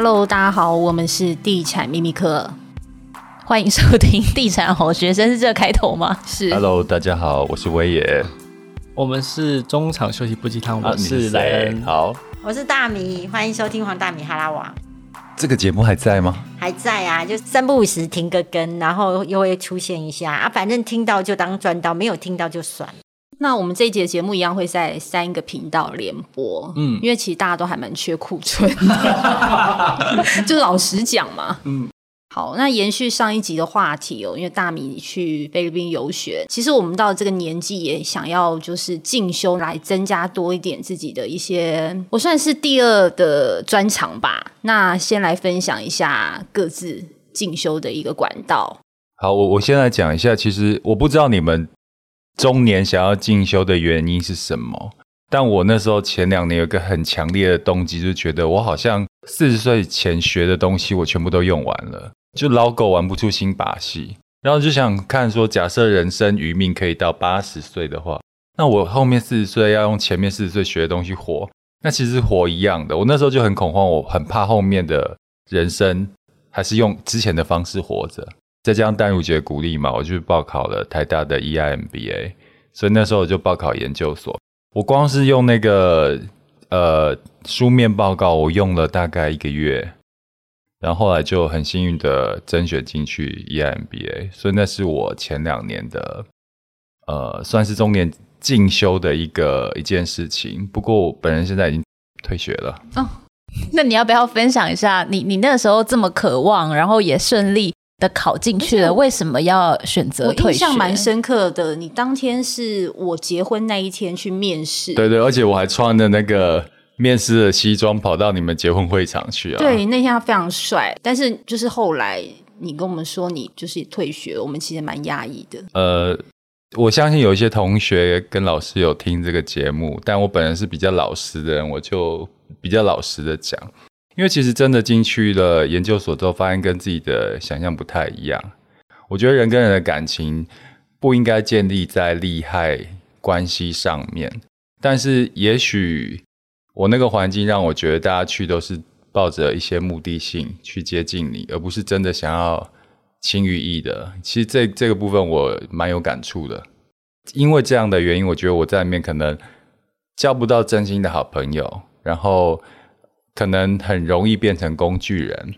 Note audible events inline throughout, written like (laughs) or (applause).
Hello，大家好，我们是地产秘密课，欢迎收听地产好学生，是这个开头吗？是。Hello，大家好，我是威爷。我们是中场休息不鸡汤，我是莱恩。好，我是大米，欢迎收听黄大米哈拉王。这个节目还在吗？还在啊，就三不五时停个更，然后又会出现一下啊。反正听到就当赚到，没有听到就算了。那我们这一节节目一样会在三个频道联播，嗯，因为其实大家都还蛮缺库存的，(laughs) 就老实讲嘛，嗯。好，那延续上一集的话题哦，因为大米去菲律宾游学，其实我们到这个年纪也想要就是进修来增加多一点自己的一些，我算是第二的专长吧。那先来分享一下各自进修的一个管道。好，我我先来讲一下，其实我不知道你们中年想要进修的原因是什么，但我那时候前两年有一个很强烈的动机，就觉得我好像四十岁前学的东西，我全部都用完了。就老狗玩不出新把戏，然后就想看说，假设人生余命可以到八十岁的话，那我后面四十岁要用前面四十岁学的东西活，那其实活一样的。我那时候就很恐慌，我很怕后面的人生还是用之前的方式活着。再加上淡如姐鼓励嘛，我就报考了台大的 EIMBA，所以那时候我就报考研究所。我光是用那个呃书面报告，我用了大概一个月。然后后来就很幸运的甄选进去 EMBA，所以那是我前两年的，呃，算是中年进修的一个一件事情。不过我本人现在已经退学了。哦，那你要不要分享一下，你你那时候这么渴望，然后也顺利的考进去了，为什么要选择退学？我印象蛮深刻的，你当天是我结婚那一天去面试，对对，而且我还穿的那个。面试的西装跑到你们结婚会场去啊？对，那天他非常帅，但是就是后来你跟我们说你就是退学，我们其实蛮压抑的。呃，我相信有一些同学跟老师有听这个节目，但我本人是比较老实的人，我就比较老实的讲，因为其实真的进去了研究所之后，发现跟自己的想象不太一样。我觉得人跟人的感情不应该建立在利害关系上面，但是也许。我那个环境让我觉得大家去都是抱着一些目的性去接近你，而不是真的想要情与义的。其实这这个部分我蛮有感触的，因为这样的原因，我觉得我在里面可能交不到真心的好朋友，然后可能很容易变成工具人。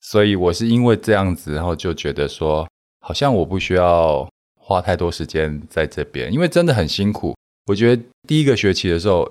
所以我是因为这样子，然后就觉得说，好像我不需要花太多时间在这边，因为真的很辛苦。我觉得第一个学期的时候。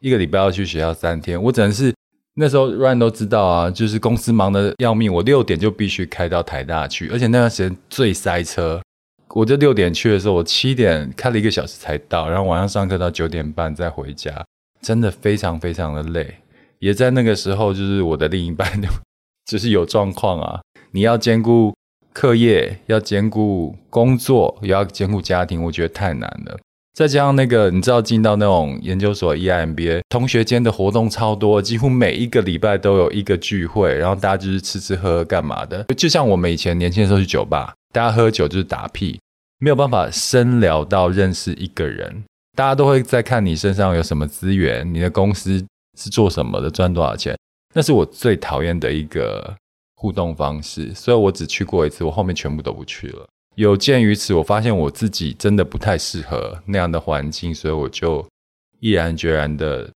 一个礼拜要去学校三天，我只能是那时候 Ryan 都知道啊，就是公司忙得要命，我六点就必须开到台大去，而且那段时间最塞车。我就六点去的时候，我七点开了一个小时才到，然后晚上上课到九点半再回家，真的非常非常的累。也在那个时候，就是我的另一半 (laughs) 就是有状况啊，你要兼顾课业，要兼顾工作，也要兼顾家庭，我觉得太难了。再加上那个，你知道进到那种研究所 EMBA，同学间的活动超多，几乎每一个礼拜都有一个聚会，然后大家就是吃吃喝喝干嘛的。就像我们以前年轻的时候去酒吧，大家喝酒就是打屁，没有办法深聊到认识一个人。大家都会在看你身上有什么资源，你的公司是做什么的，赚多少钱。那是我最讨厌的一个互动方式，所以我只去过一次，我后面全部都不去了。有鉴于此，我发现我自己真的不太适合那样的环境，所以我就毅然决然的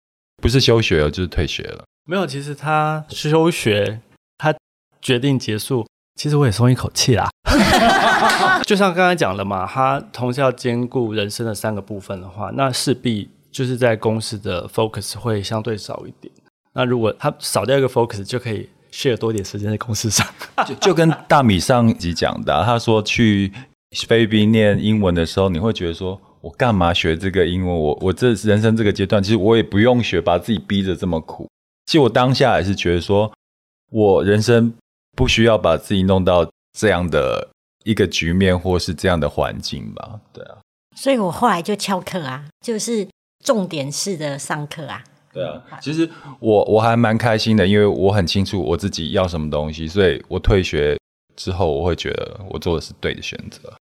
不是休学了，就是退学了。没有，其实他休学，他决定结束，其实我也松一口气啦。(laughs) 就像刚才讲的嘛，他同时要兼顾人生的三个部分的话，那势必就是在公司的 focus 会相对少一点。那如果他少掉一个 focus，就可以。share 多点时间在公司上，就就跟大米上一集讲的，啊，他说去菲律宾念英文的时候，你会觉得说，我干嘛学这个英文？我我这人生这个阶段，其实我也不用学，把自己逼着这么苦。其实我当下也是觉得说，我人生不需要把自己弄到这样的一个局面，或是这样的环境吧？对啊，所以我后来就翘课啊，就是重点式的上课啊。对啊，其实我我还蛮开心的，因为我很清楚我自己要什么东西，所以我退学之后，我会觉得我做的是对的选择。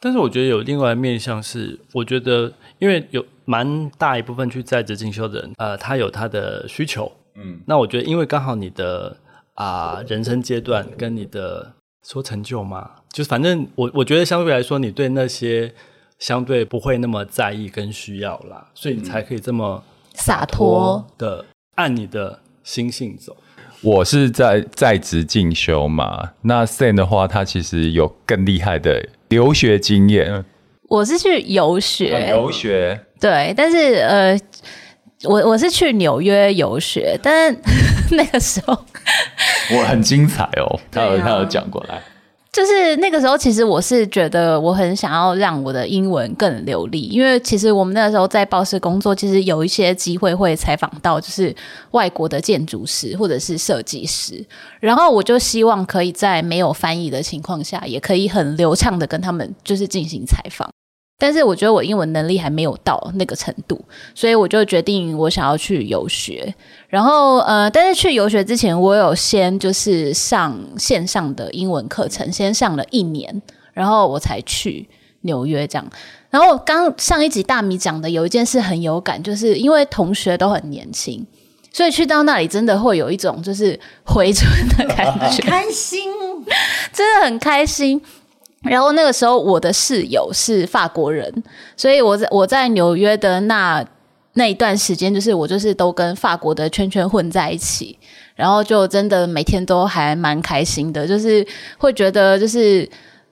但是我觉得有另外一面向是，我觉得因为有蛮大一部分去在职进修的人，呃，他有他的需求，嗯，那我觉得，因为刚好你的啊、呃、人生阶段跟你的说成就嘛，就是反正我我觉得相对来说，你对那些相对不会那么在意跟需要啦，所以你才可以这么洒脱的按你的心性走。我是在在职进修嘛，那 Sam 的话，他其实有更厉害的留学经验。我是去游学，游学对，但是呃，我我是去纽约游学，但 (laughs) 那个时候我很精彩哦，他有、啊、他有讲过来。就是那个时候，其实我是觉得我很想要让我的英文更流利，因为其实我们那个时候在报社工作，其实有一些机会会采访到就是外国的建筑师或者是设计师，然后我就希望可以在没有翻译的情况下，也可以很流畅的跟他们就是进行采访。但是我觉得我英文能力还没有到那个程度，所以我就决定我想要去游学。然后呃，但是去游学之前，我有先就是上线上的英文课程，先上了一年，然后我才去纽约这样。然后刚上一集大米讲的有一件事很有感，就是因为同学都很年轻，所以去到那里真的会有一种就是回春的感觉，(laughs) 开心，(laughs) 真的很开心。然后那个时候，我的室友是法国人，所以我在我在纽约的那那一段时间，就是我就是都跟法国的圈圈混在一起，然后就真的每天都还蛮开心的，就是会觉得就是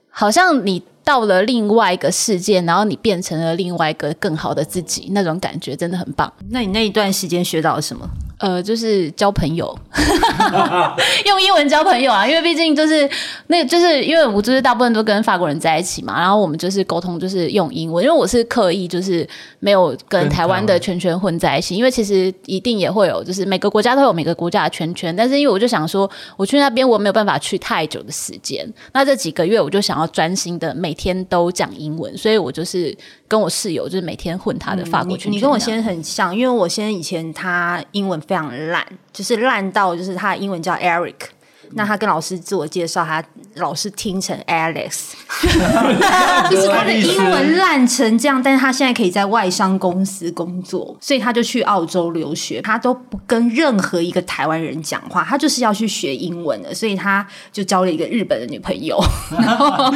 好像你到了另外一个世界，然后你变成了另外一个更好的自己，那种感觉真的很棒。那你那一段时间学到了什么？呃，就是交朋友，(laughs) (laughs) 用英文交朋友啊，因为毕竟就是那个，就是因为我就是大部分都跟法国人在一起嘛，然后我们就是沟通就是用英文，因为我是刻意就是没有跟台湾的圈圈混在一起，因为其实一定也会有，就是每个国家都有每个国家的圈圈，但是因为我就想说，我去那边我没有办法去太久的时间，那这几个月我就想要专心的每天都讲英文，所以我就是。跟我室友就是每天混他的法国圈圈，嗯，你，你跟我先生很像，因为我先生以前他英文非常烂，就是烂到就是他的英文叫 Eric。那他跟老师自我介绍，他老师听成 Alex，(laughs) 就是他的英文烂成这样，但是他现在可以在外商公司工作，所以他就去澳洲留学，他都不跟任何一个台湾人讲话，他就是要去学英文的，所以他就交了一个日本的女朋友，然后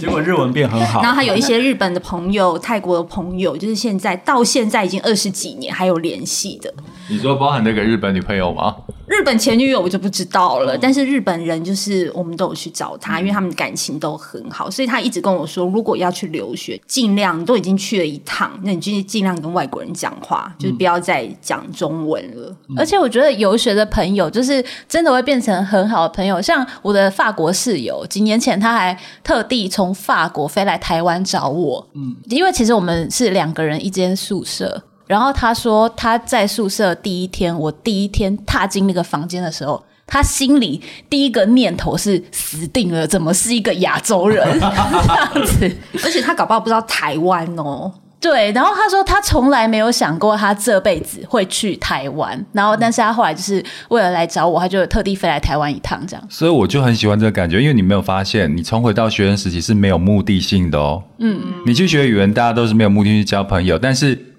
结果日文变很好，然后他有一些日本的朋友、泰国的朋友，就是现在到现在已经二十几年还有联系的。你说包含那个日本女朋友吗？日本前女友我就不知道了，但是日本人就是我们都有去找他，因为他们感情都很好，所以他一直跟我说，如果要去留学，尽量都已经去了一趟，那你就尽量跟外国人讲话，就是不要再讲中文了。而且我觉得游学的朋友就是真的会变成很好的朋友，像我的法国室友，几年前他还特地从法国飞来台湾找我，嗯，因为其实我们是两个人一间宿舍。然后他说他在宿舍第一天，我第一天踏进那个房间的时候，他心里第一个念头是死定了，怎么是一个亚洲人 (laughs) 这样子？而且他搞不好不知道台湾哦。对，然后他说他从来没有想过他这辈子会去台湾，然后但是他后来就是为了来找我，他就特地飞来台湾一趟这样。所以我就很喜欢这个感觉，因为你没有发现，你重回到学生时期是没有目的性的哦。嗯嗯，你去学语文，大家都是没有目的去交朋友，但是。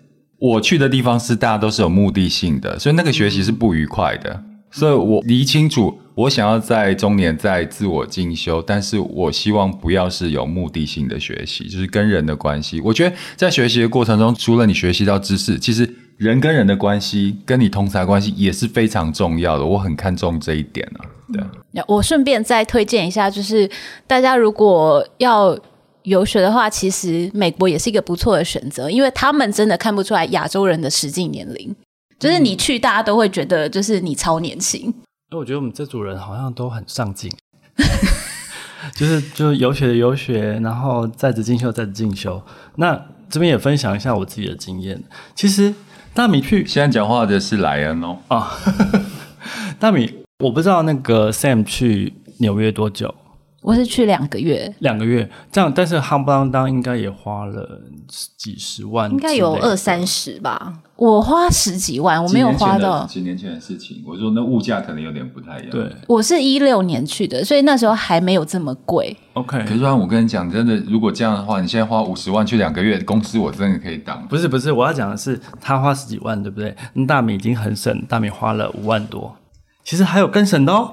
我去的地方是大家都是有目的性的，所以那个学习是不愉快的。所以我理清楚，我想要在中年再自我进修，但是我希望不要是有目的性的学习，就是跟人的关系。我觉得在学习的过程中，除了你学习到知识，其实人跟人的关系，跟你同侪关系也是非常重要的。我很看重这一点啊。对，我顺便再推荐一下，就是大家如果要。游学的话，其实美国也是一个不错的选择，因为他们真的看不出来亚洲人的实际年龄，就是你去，大家都会觉得就是你超年轻。那我觉得我们这组人好像都很上进，(laughs) 就是就是游学的游学，然后在职进修在职进修。那这边也分享一下我自己的经验。其实大米去现在讲话的是莱恩哦。啊，(laughs) 大米，我不知道那个 Sam 去纽约多久。我是去两个月，两个月这样，但是夯不啷当应该也花了几十万，应该有二三十吧。我花十几万，我没有花到几年前的事情。我说那物价可能有点不太一样。对，我是一六年去的，所以那时候还没有这么贵。OK，可是我跟你讲，真的，如果这样的话，你现在花五十万去两个月公司，我真的可以当。不是不是，我要讲的是，他花十几万，对不对？那大米已经很省，大米花了五万多。其实还有更省的哦。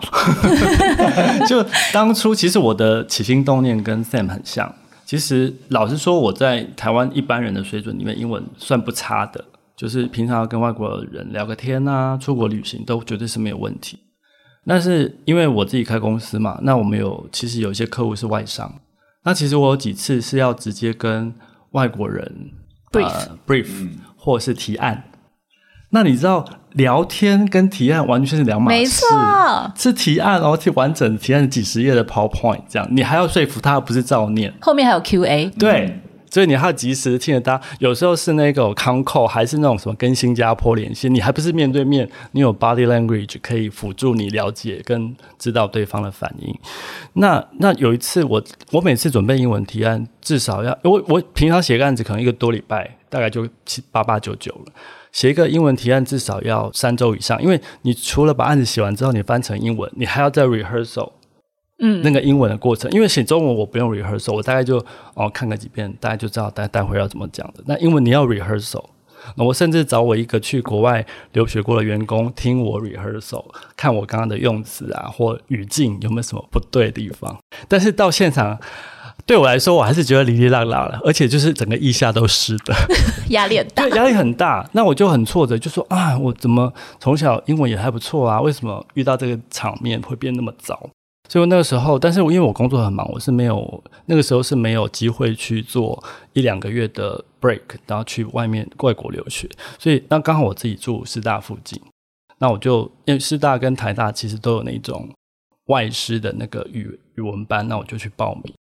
(laughs) 就当初，其实我的起心动念跟 Sam 很像。其实老实说，我在台湾一般人的水准里面，英文算不差的。就是平常要跟外国人聊个天啊，出国旅行都绝对是没有问题。但是因为我自己开公司嘛，那我们有其实有一些客户是外商，那其实我有几次是要直接跟外国人 brief、呃、brief、或是提案。那你知道聊天跟提案完全是两码事，没错，是提案，然后提完整提案几十页的 PowerPoint，这样你还要说服他，不是照念，后面还有 QA，对。嗯所以你还要及时听得到，有时候是那个 con call，还是那种什么跟新加坡连线，你还不是面对面，你有 body language 可以辅助你了解跟知道对方的反应。那那有一次我我每次准备英文提案，至少要我我平常写个案子可能一个多礼拜，大概就七八八九九了，写一个英文提案至少要三周以上，因为你除了把案子写完之后，你翻成英文，你还要再 rehearsal。嗯，那个英文的过程，因为写中文我不用 rehearsal，我大概就哦看个几遍，大概就知道待待会要怎么讲的。那英文你要 rehearsal，那我甚至找我一个去国外留学过的员工听我 rehearsal，看我刚刚的用词啊或语境有没有什么不对的地方。但是到现场对我来说，我还是觉得哩哩啦啦的，而且就是整个腋下都湿的，(laughs) 压力很大，对，压力很大。那我就很挫折，就说啊，我怎么从小英文也还不错啊，为什么遇到这个场面会变那么糟？所以那个时候，但是因为我工作很忙，我是没有那个时候是没有机会去做一两个月的 break，然后去外面外国留学。所以那刚好我自己住师大附近，那我就因为师大跟台大其实都有那种外师的那个语语文班，那我就去报名，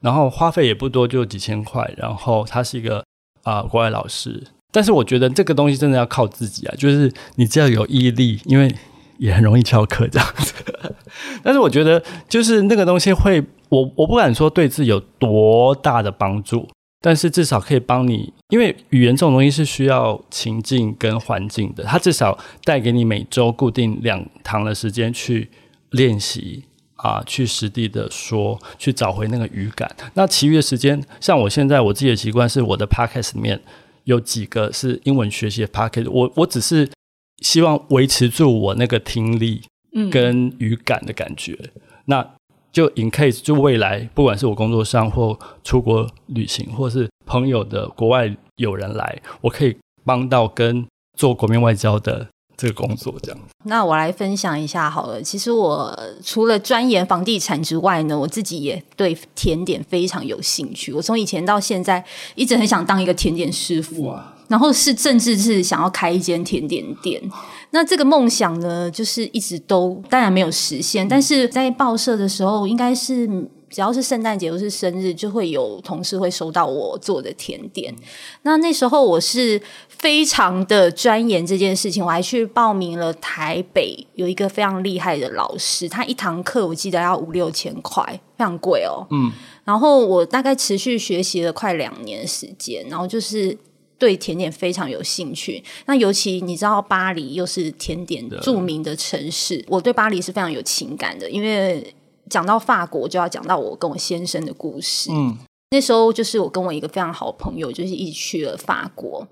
然后花费也不多，就几千块。然后他是一个啊、国外老师，但是我觉得这个东西真的要靠自己啊，就是你只要有毅力，因为。也很容易翘课这样子，(laughs) 但是我觉得就是那个东西会，我我不敢说对自己有多大的帮助，但是至少可以帮你，因为语言这种东西是需要情境跟环境的，它至少带给你每周固定两堂的时间去练习啊，去实地的说，去找回那个语感。那其余的时间，像我现在我自己的习惯是，我的 podcast 里面有几个是英文学习的 podcast，我我只是。希望维持住我那个听力跟语感的感觉，嗯、那就 in case 就未来不管是我工作上或出国旅行，或是朋友的国外友人来，我可以帮到跟做国民外交的这个工作这样。那我来分享一下好了，其实我除了钻研房地产之外呢，我自己也对甜点非常有兴趣。我从以前到现在一直很想当一个甜点师傅。哇然后是甚至是想要开一间甜点店，那这个梦想呢，就是一直都当然没有实现。但是在报社的时候，应该是只要是圣诞节或是生日，就会有同事会收到我做的甜点。那那时候我是非常的钻研这件事情，我还去报名了台北有一个非常厉害的老师，他一堂课我记得要五六千块，非常贵哦。嗯，然后我大概持续学习了快两年时间，然后就是。对甜点非常有兴趣，那尤其你知道巴黎又是甜点著名的城市，我对巴黎是非常有情感的。因为讲到法国，就要讲到我跟我先生的故事。嗯，那时候就是我跟我一个非常好的朋友，就是一起去了法国。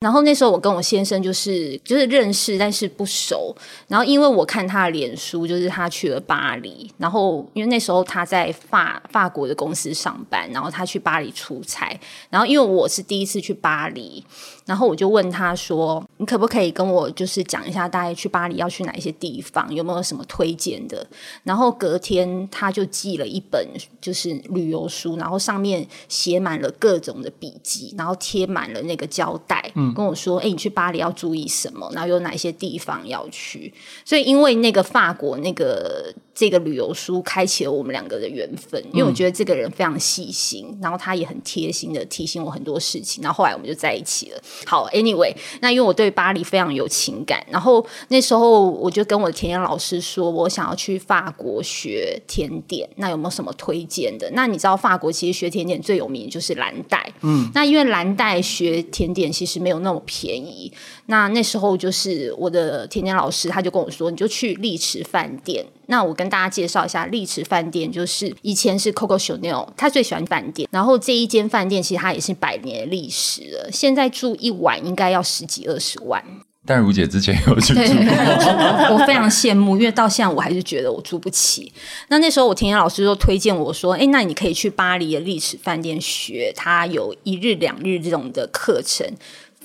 然后那时候我跟我先生就是就是认识，但是不熟。然后因为我看他的脸书，就是他去了巴黎。然后因为那时候他在法法国的公司上班，然后他去巴黎出差。然后因为我是第一次去巴黎。然后我就问他说：“你可不可以跟我就是讲一下，大概去巴黎要去哪一些地方，有没有什么推荐的？”然后隔天他就寄了一本就是旅游书，然后上面写满了各种的笔记，然后贴满了那个胶带，嗯，跟我说：“哎，你去巴黎要注意什么？然后有哪些地方要去？”所以因为那个法国那个这个旅游书开启了我们两个的缘分，因为我觉得这个人非常细心，然后他也很贴心的提醒我很多事情，然后后来我们就在一起了。好，Anyway，那因为我对巴黎非常有情感，然后那时候我就跟我的甜点老师说，我想要去法国学甜点，那有没有什么推荐的？那你知道法国其实学甜点最有名的就是蓝带，嗯，那因为蓝带学甜点其实没有那么便宜，那那时候就是我的甜甜老师他就跟我说，你就去丽池饭店。那我跟大家介绍一下，丽池饭店就是以前是 Coco Chanel，他最喜欢饭店。然后这一间饭店其实它也是百年历史了，现在住一晚应该要十几二十万。但如姐之前有去住过，(laughs) 我非常羡慕，因为到现在我还是觉得我住不起。那那时候我甜甜老师就推荐我说：“哎，那你可以去巴黎的丽池饭店学，它有一日两日这种的课程，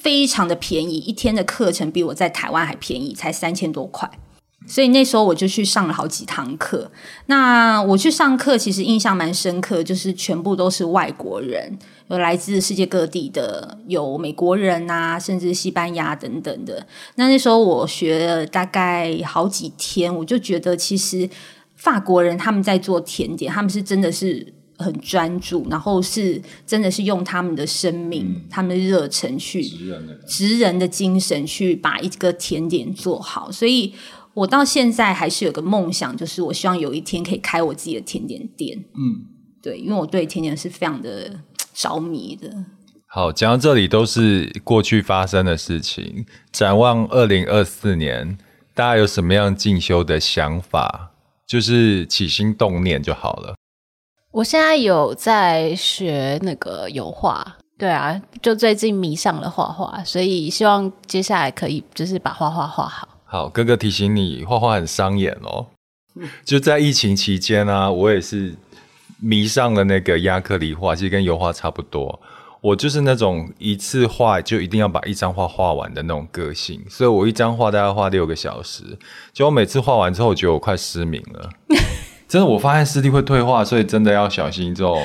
非常的便宜，一天的课程比我在台湾还便宜，才三千多块。”所以那时候我就去上了好几堂课。那我去上课，其实印象蛮深刻，就是全部都是外国人，有来自世界各地的，有美国人啊，甚至西班牙等等的。那那时候我学了大概好几天，我就觉得其实法国人他们在做甜点，他们是真的是很专注，然后是真的是用他们的生命、嗯、他们的热忱去职人的职人的精神去把一个甜点做好，所以。我到现在还是有个梦想，就是我希望有一天可以开我自己的甜点店。嗯，对，因为我对甜点是非常的着迷的。好，讲到这里都是过去发生的事情。展望二零二四年，大家有什么样进修的想法？就是起心动念就好了。我现在有在学那个油画，对啊，就最近迷上了画画，所以希望接下来可以就是把画画画好。好，哥哥提醒你，画画很伤眼哦。(laughs) 就在疫情期间啊，我也是迷上了那个亚克力画，其实跟油画差不多。我就是那种一次画就一定要把一张画画完的那种个性，所以我一张画大概画六个小时。结果每次画完之后，我觉得我快失明了。(laughs) 真的，我发现视力会退化，所以真的要小心这种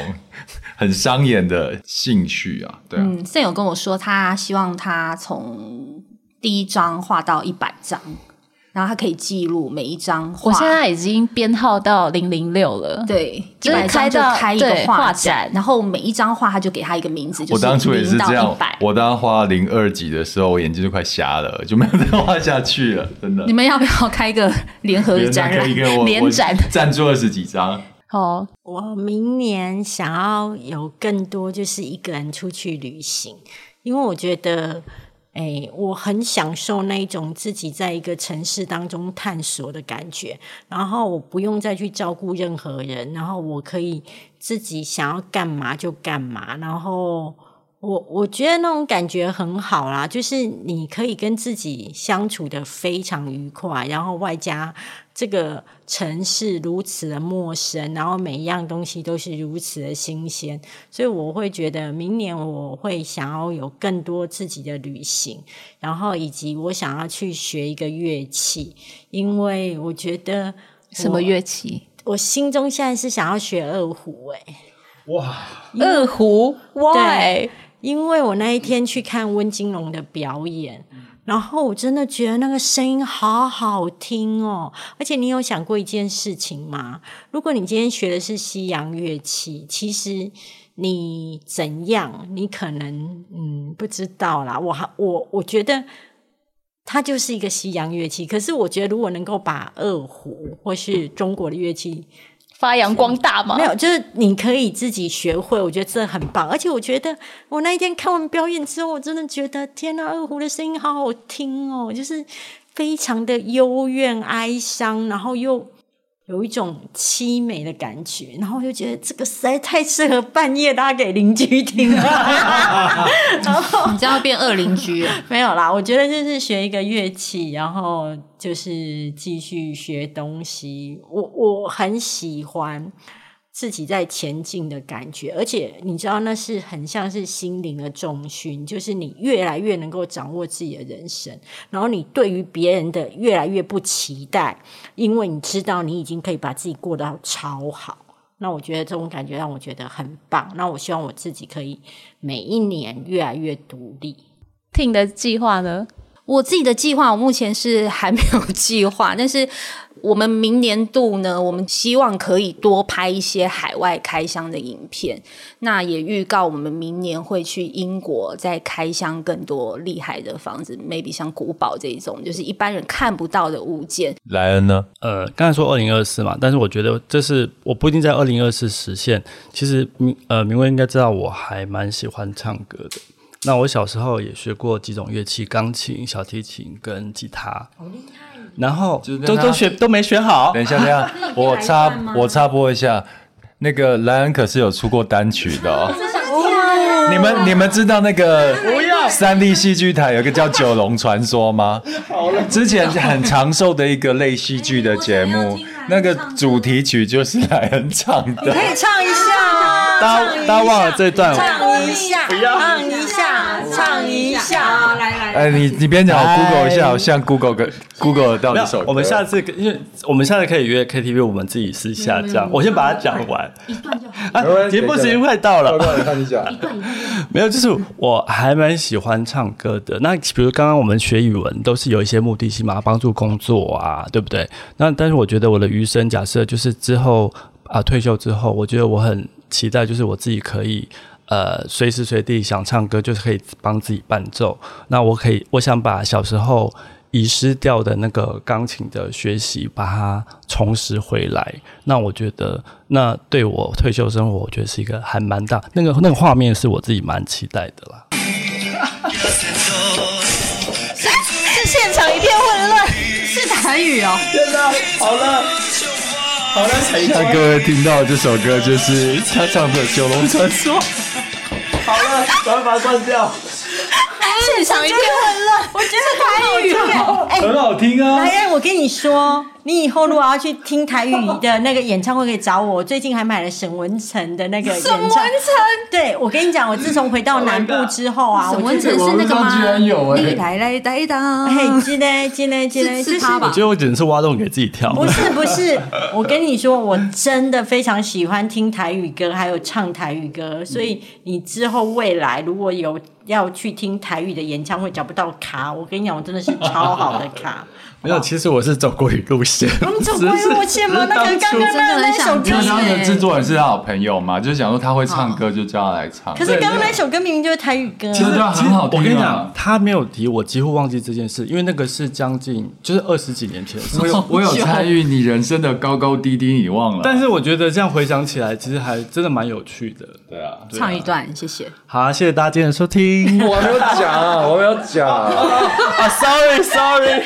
很伤眼的兴趣啊。对啊，嗯，现有跟我说，他希望他从。第一张画到一百张，然后他可以记录每一张画。我现在已经编号到零零六了，对，就是开就开一个画展，然后每一张画他就给他一个名字。我当初也是这样，我当画零二级的时候，我眼睛就快瞎了，就没有再画下去了，(laughs) 真的。你们要不要开一个联合展览？(laughs) 联展赞助二十几张。好，我明年想要有更多，就是一个人出去旅行，因为我觉得。哎，我很享受那一种自己在一个城市当中探索的感觉，然后我不用再去照顾任何人，然后我可以自己想要干嘛就干嘛，然后我我觉得那种感觉很好啦，就是你可以跟自己相处的非常愉快，然后外加。这个城市如此的陌生，然后每一样东西都是如此的新鲜，所以我会觉得明年我会想要有更多自己的旅行，然后以及我想要去学一个乐器，因为我觉得什么乐器？我心中现在是想要学二胡，哎，哇，二胡，对，因为我那一天去看温金龙的表演。然后我真的觉得那个声音好好听哦，而且你有想过一件事情吗？如果你今天学的是西洋乐器，其实你怎样，你可能嗯不知道啦。我还我我觉得它就是一个西洋乐器，可是我觉得如果能够把二胡或是中国的乐器。发扬光大吗？没有，就是你可以自己学会，我觉得这很棒。而且我觉得我那一天看完表演之后，我真的觉得天呐，二胡的声音好好听哦，就是非常的幽怨哀伤，然后又。有一种凄美的感觉，然后我就觉得这个实在太适合半夜拉给邻居听了。然 (laughs) 后你这样变二邻居？(laughs) 没有啦，我觉得就是学一个乐器，然后就是继续学东西。我我很喜欢。自己在前进的感觉，而且你知道那是很像是心灵的重心，就是你越来越能够掌握自己的人生，然后你对于别人的越来越不期待，因为你知道你已经可以把自己过得超好。那我觉得这种感觉让我觉得很棒。那我希望我自己可以每一年越来越独立。听的计划呢？我自己的计划，我目前是还没有计划，但是我们明年度呢，我们希望可以多拍一些海外开箱的影片。那也预告我们明年会去英国，再开箱更多厉害的房子，maybe 像古堡这一种，就是一般人看不到的物件。莱恩呢？呃，刚才说二零二四嘛，但是我觉得这是我不一定在二零二四实现。其实明呃明威应该知道，我还蛮喜欢唱歌的。那我小时候也学过几种乐器，钢琴、小提琴跟吉他。好厉害！然后都都学都没学好。等一下，等一下，我插我插播一下，那个莱恩可是有出过单曲的哦。你们你们知道那个三 D 戏剧台有个叫《九龙传说》吗？(laughs) 之前很长寿的一个类戏剧的节目，那个主题曲就是莱恩唱的。你可以唱一下吗？大家大家忘了这段，唱一下，唱一下，唱一下，来来。哎，你你别讲，Google 一下，我像 Google 跟 Google 到底首歌。我们下次因为我们下次可以约 KTV，我们自己私下这样。我先把它讲完，一段就好。节目时间快到了，看你讲。没有，就是我还蛮喜欢唱歌的。那比如刚刚我们学语文，都是有一些目的性嘛，帮助工作啊，对不对？那但是我觉得我的余生，假设就是之后啊退休之后，我觉得我很期待，就是我自己可以呃随时随地想唱歌，就是可以帮自己伴奏。那我可以，我想把小时候。遗失掉的那个钢琴的学习，把它重拾回来。那我觉得，那对我退休生活，我觉得是一个还蛮大那个那个画面，是我自己蛮期待的啦。(laughs) 是是现场一片混乱，是台语哦。天哪，好了，好了，那各位听到这首歌，就是他唱的《九龙传说》。好了，咱们把它关掉。现场一片混乱，(laughs) 我觉得台语很好听啊！来来，我跟你说，你以后如果要去听台语的那个演唱会，可以找我。我最近还买了沈文成的那个演唱会。沈文成，对，我跟你讲，我自从回到南部之后啊，沈文成是那个吗？来来来当，嘿，今天今天今天是他吧？我觉得我只能是挖洞给自己跳。不是不是，我跟你说，我真的非常喜欢听台语歌，还有唱台语歌，所以你之后未来如果有。要去听台语的演唱会找不到卡，我跟你讲，我真的是超好的卡。(laughs) 没有，其实我是走国语路线。(laughs) 你走国语路线吗？那个刚刚那那首歌，因为他的制作人是他好朋友嘛，就是想说他会唱歌，就叫他来唱。可是刚刚那首歌明明就是台语歌。其实很好听。我跟你讲，他没有提，我几乎忘记这件事，因为那个是将近就是二十几年前。我有 (laughs) 我有参与你人生的高高低低，你忘了。但是我觉得这样回想起来，其实还真的蛮有趣的。对啊，唱一段，谢谢。好，谢谢大家今天的收听。(laughs) 我没有讲，我没有讲。啊，sorry，sorry。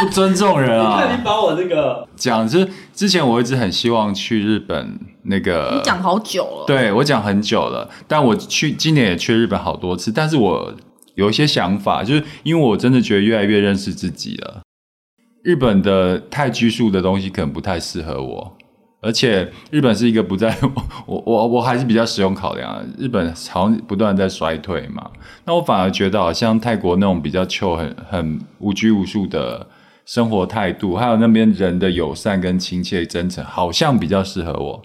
不尊重人啊！你把我这个讲，就是之前我一直很希望去日本，那个你讲好久了，对我讲很久了，但我去今年也去日本好多次，但是我有一些想法，就是因为我真的觉得越来越认识自己了，日本的太拘束的东西可能不太适合我。而且日本是一个不在 (laughs) 我我我还是比较实用考量，日本好像不断在衰退嘛，那我反而觉得好像泰国那种比较 chill 很很无拘无束的生活态度，还有那边人的友善跟亲切真诚，好像比较适合我。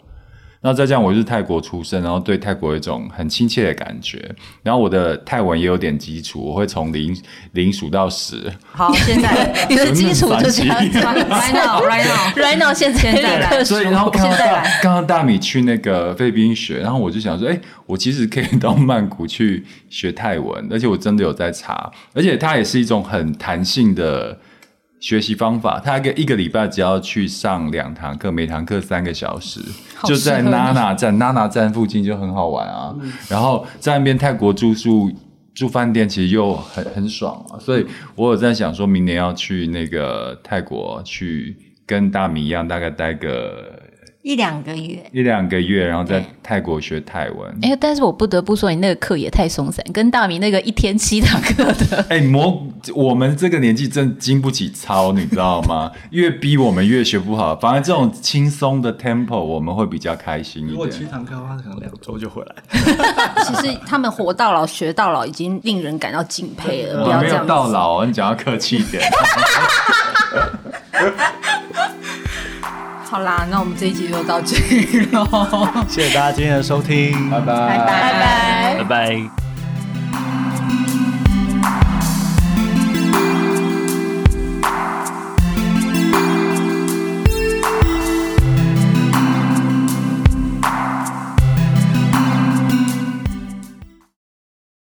那再这样，我是泰国出生，然后对泰国有一种很亲切的感觉。然后我的泰文也有点基础，我会从零零数到十。好，现在 (laughs) 你的基础就这样，(laughs) right now，right now，right now，(laughs) 现在来。所以，然后刚刚刚刚大米去那个菲律宾学，然后我就想说，哎，我其实可以到曼谷去学泰文，而且我真的有在查，而且它也是一种很弹性的。学习方法，他一个一个礼拜只要去上两堂课，每堂课三个小时，就在娜娜站，娜娜站附近就很好玩啊。嗯、然后在那边泰国住宿住饭店，其实又很很爽啊。所以我有在想，说明年要去那个泰国去跟大米一样，大概待个。一两个月，一两个月，然后在泰国学泰文。哎、欸，但是我不得不说，你那个课也太松散，跟大明那个一天七堂课的。(laughs) 哎、欸，模我们这个年纪真经不起操，你知道吗？(laughs) 越逼我们越学不好。反而这种轻松的 tempo，我们会比较开心一点。如果七堂课的话，可能两周就回来。(laughs) 其实他们活到老学到老，已经令人感到敬佩了。不要到老，你讲要客气一点。好啦，那我们这一集就到这里喽。谢谢大家今天的收听，拜拜，拜拜，拜拜。